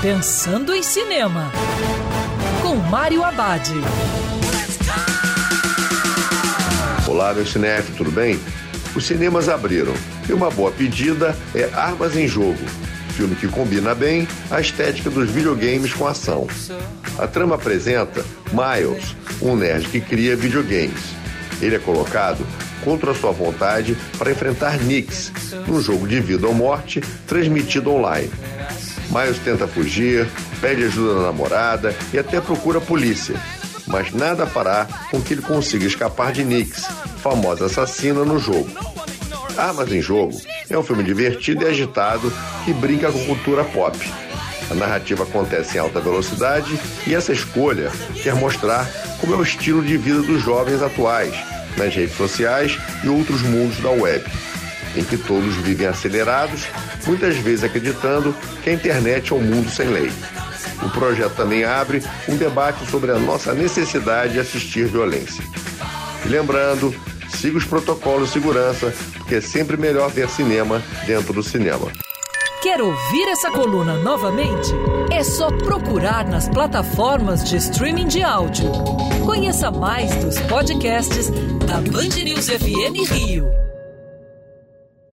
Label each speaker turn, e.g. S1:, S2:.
S1: Pensando em Cinema, com Mário Abad.
S2: Olá, meu cinef, tudo bem? Os cinemas abriram e uma boa pedida é Armas em Jogo, filme que combina bem a estética dos videogames com a ação. A trama apresenta Miles, um nerd que cria videogames. Ele é colocado contra sua vontade para enfrentar Nix, num jogo de vida ou morte transmitido online. Miles tenta fugir, pede ajuda da namorada e até procura a polícia, mas nada fará com que ele consiga escapar de Nix, famosa assassina no jogo. Armas em Jogo é um filme divertido e agitado que brinca com cultura pop. A narrativa acontece em alta velocidade e essa escolha quer mostrar como é o estilo de vida dos jovens atuais, nas redes sociais e outros mundos da web, em que todos vivem acelerados, muitas vezes acreditando que a internet é um mundo sem lei. O projeto também abre um debate sobre a nossa necessidade de assistir violência. E lembrando, siga os protocolos de segurança, porque é sempre melhor ver cinema dentro do cinema.
S1: Quer ouvir essa coluna novamente? É só procurar nas plataformas de streaming de áudio. Conheça mais dos podcasts da Band News FM Rio.